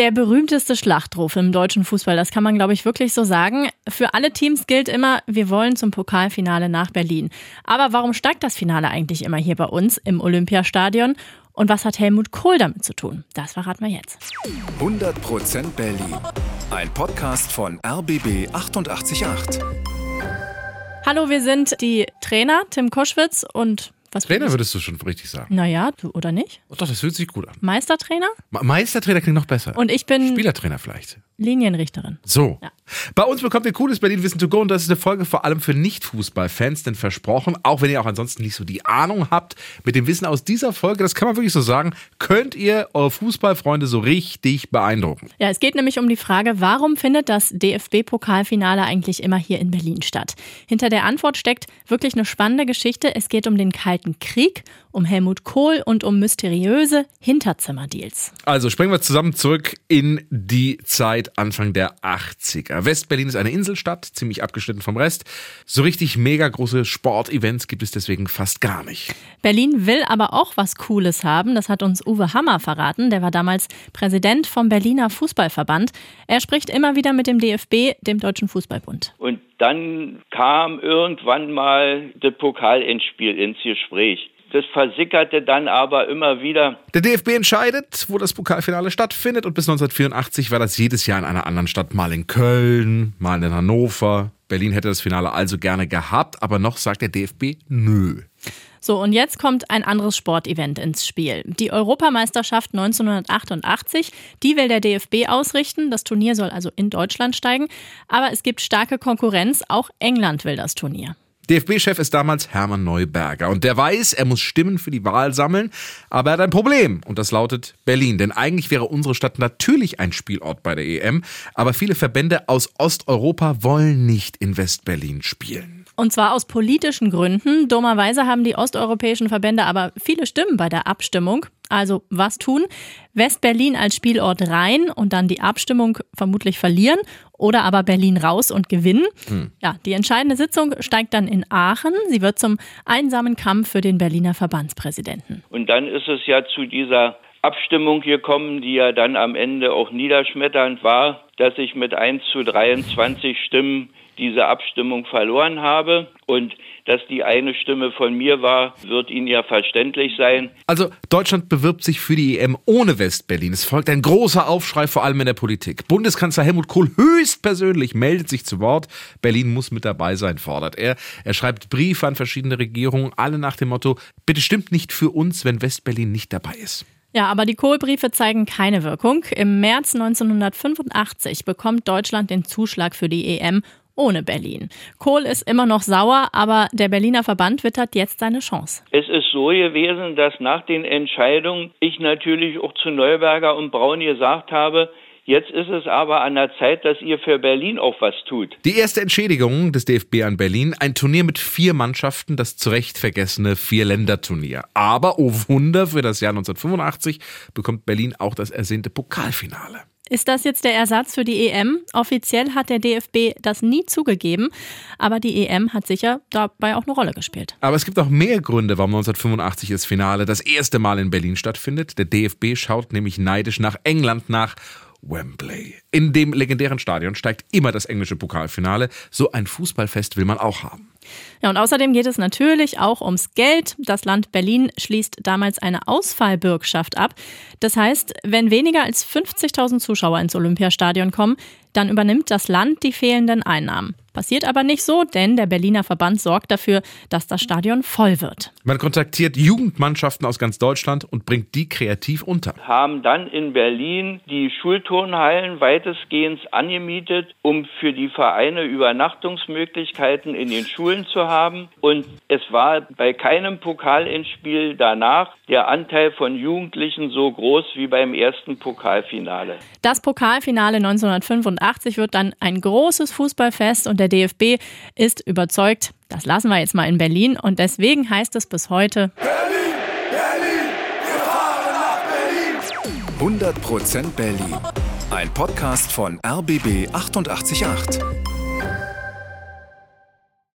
Der berühmteste Schlachtruf im deutschen Fußball, das kann man, glaube ich, wirklich so sagen. Für alle Teams gilt immer, wir wollen zum Pokalfinale nach Berlin. Aber warum steigt das Finale eigentlich immer hier bei uns im Olympiastadion? Und was hat Helmut Kohl damit zu tun? Das verraten wir jetzt. 100% Berlin. Ein Podcast von RBB 888. Hallo, wir sind die Trainer Tim Koschwitz und was Trainer würdest du schon richtig sagen. Naja, du oder nicht? Oh, doch, das fühlt sich gut an. Meistertrainer Me- Meistertrainer klingt noch besser. und ich bin Spielertrainer vielleicht. Linienrichterin. So. Ja. Bei uns bekommt ihr cooles Berlin Wissen to go und das ist eine Folge vor allem für Nicht-Fußball-Fans, denn versprochen, auch wenn ihr auch ansonsten nicht so die Ahnung habt, mit dem Wissen aus dieser Folge, das kann man wirklich so sagen, könnt ihr eure Fußballfreunde so richtig beeindrucken. Ja, es geht nämlich um die Frage, warum findet das DFB-Pokalfinale eigentlich immer hier in Berlin statt? Hinter der Antwort steckt wirklich eine spannende Geschichte. Es geht um den Kalten Krieg, um Helmut Kohl und um mysteriöse Hinterzimmerdeals. Also springen wir zusammen zurück in die Zeit Anfang der 80er. Westberlin ist eine Inselstadt, ziemlich abgeschnitten vom Rest. So richtig mega große Sportevents gibt es deswegen fast gar nicht. Berlin will aber auch was Cooles haben. Das hat uns Uwe Hammer verraten. Der war damals Präsident vom Berliner Fußballverband. Er spricht immer wieder mit dem DFB, dem Deutschen Fußballbund. Und dann kam irgendwann mal das Pokalendspiel ins Gespräch. Das versickerte dann aber immer wieder. Der DFB entscheidet, wo das Pokalfinale stattfindet und bis 1984 war das jedes Jahr in einer anderen Stadt, mal in Köln, mal in Hannover. Berlin hätte das Finale also gerne gehabt, aber noch sagt der DFB nö. So, und jetzt kommt ein anderes Sportevent ins Spiel. Die Europameisterschaft 1988, die will der DFB ausrichten. Das Turnier soll also in Deutschland steigen. Aber es gibt starke Konkurrenz. Auch England will das Turnier. DFB-Chef ist damals Hermann Neuberger und der weiß, er muss Stimmen für die Wahl sammeln, aber er hat ein Problem und das lautet Berlin. Denn eigentlich wäre unsere Stadt natürlich ein Spielort bei der EM, aber viele Verbände aus Osteuropa wollen nicht in Westberlin spielen. Und zwar aus politischen Gründen. Dummerweise haben die osteuropäischen Verbände aber viele Stimmen bei der Abstimmung. Also was tun? West-Berlin als Spielort rein und dann die Abstimmung vermutlich verlieren oder aber Berlin raus und gewinnen. Ja, die entscheidende Sitzung steigt dann in Aachen. Sie wird zum einsamen Kampf für den Berliner Verbandspräsidenten. Und dann ist es ja zu dieser Abstimmung gekommen, die ja dann am Ende auch niederschmetternd war, dass ich mit 1 zu 23 Stimmen diese Abstimmung verloren habe. Und dass die eine Stimme von mir war, wird Ihnen ja verständlich sein. Also Deutschland bewirbt sich für die EM ohne Westberlin. Es folgt ein großer Aufschrei, vor allem in der Politik. Bundeskanzler Helmut Kohl höchstpersönlich meldet sich zu Wort. Berlin muss mit dabei sein, fordert er. Er schreibt Briefe an verschiedene Regierungen, alle nach dem Motto, bitte stimmt nicht für uns, wenn Westberlin nicht dabei ist. Ja, aber die Kohlbriefe zeigen keine Wirkung. Im März 1985 bekommt Deutschland den Zuschlag für die EM ohne Berlin. Kohl ist immer noch sauer, aber der Berliner Verband wittert jetzt seine Chance. Es ist so gewesen, dass nach den Entscheidungen ich natürlich auch zu Neuberger und Braun gesagt habe, jetzt ist es aber an der Zeit, dass ihr für Berlin auch was tut. Die erste Entschädigung des DFB an Berlin, ein Turnier mit vier Mannschaften, das zu Recht vergessene Vier-Länder-Turnier. Aber, oh Wunder, für das Jahr 1985 bekommt Berlin auch das ersehnte Pokalfinale. Ist das jetzt der Ersatz für die EM? Offiziell hat der DFB das nie zugegeben, aber die EM hat sicher dabei auch eine Rolle gespielt. Aber es gibt auch mehr Gründe, warum 1985 das Finale das erste Mal in Berlin stattfindet. Der DFB schaut nämlich neidisch nach England nach Wembley. In dem legendären Stadion steigt immer das englische Pokalfinale. So ein Fußballfest will man auch haben. Ja, und außerdem geht es natürlich auch ums Geld. Das Land Berlin schließt damals eine Ausfallbürgschaft ab. Das heißt, wenn weniger als 50.000 Zuschauer ins Olympiastadion kommen, dann übernimmt das Land die fehlenden Einnahmen. Passiert aber nicht so, denn der Berliner Verband sorgt dafür, dass das Stadion voll wird. Man kontaktiert Jugendmannschaften aus ganz Deutschland und bringt die kreativ unter. Haben dann in Berlin die Schulturnhallen weitestgehend angemietet, um für die Vereine Übernachtungsmöglichkeiten in den Schulen zu haben. Und es war bei keinem Pokalendspiel danach der Anteil von Jugendlichen so groß wie beim ersten Pokalfinale. Das Pokalfinale 1985 wird dann ein großes Fußballfest und der DFB ist überzeugt, das lassen wir jetzt mal in Berlin und deswegen heißt es bis heute 100% Berlin. Ein Podcast von RBB 888.